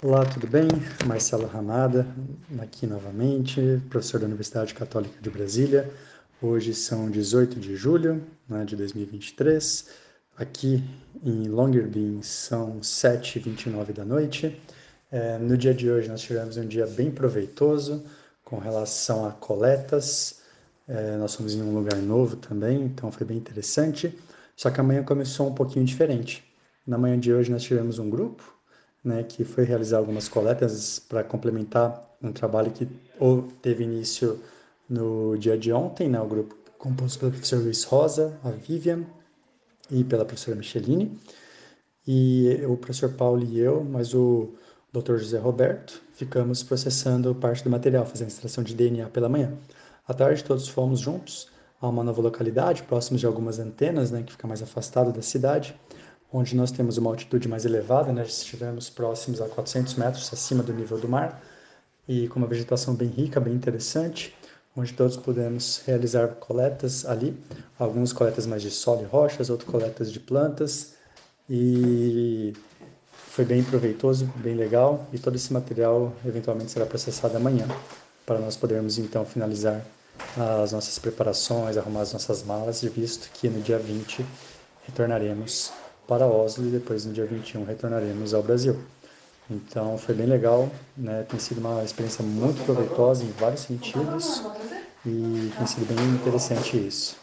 Olá, tudo bem? Marcelo Ramada, aqui novamente, professor da Universidade Católica de Brasília. Hoje são 18 de julho né, de 2023. Aqui em Longyearbyen são 7h29 da noite. É, no dia de hoje nós tivemos um dia bem proveitoso com relação a coletas. É, nós fomos em um lugar novo também, então foi bem interessante. Só que amanhã começou um pouquinho diferente. Na manhã de hoje nós tivemos um grupo né, que foi realizar algumas coletas para complementar um trabalho que teve início no dia de ontem, né, o grupo composto pelo professor Luiz Rosa, a Vivian e pela professora Micheline. E o professor Paulo e eu, mas o Dr. José Roberto, ficamos processando parte do material, fazendo extração de DNA pela manhã. À tarde, todos fomos juntos a uma nova localidade, próximos de algumas antenas, né, que fica mais afastado da cidade, onde nós temos uma altitude mais elevada, né? estivemos próximos a 400 metros acima do nível do mar e com uma vegetação bem rica, bem interessante, onde todos pudemos realizar coletas ali, algumas coletas mais de solo e rochas, outras coletas de plantas. E foi bem proveitoso, bem legal. E todo esse material eventualmente será processado amanhã para nós podermos então finalizar as nossas preparações, arrumar as nossas malas, visto que no dia 20 retornaremos para Oslo e depois no dia 21 retornaremos ao Brasil. Então foi bem legal, né? tem sido uma experiência muito proveitosa em vários sentidos e tem sido bem interessante isso.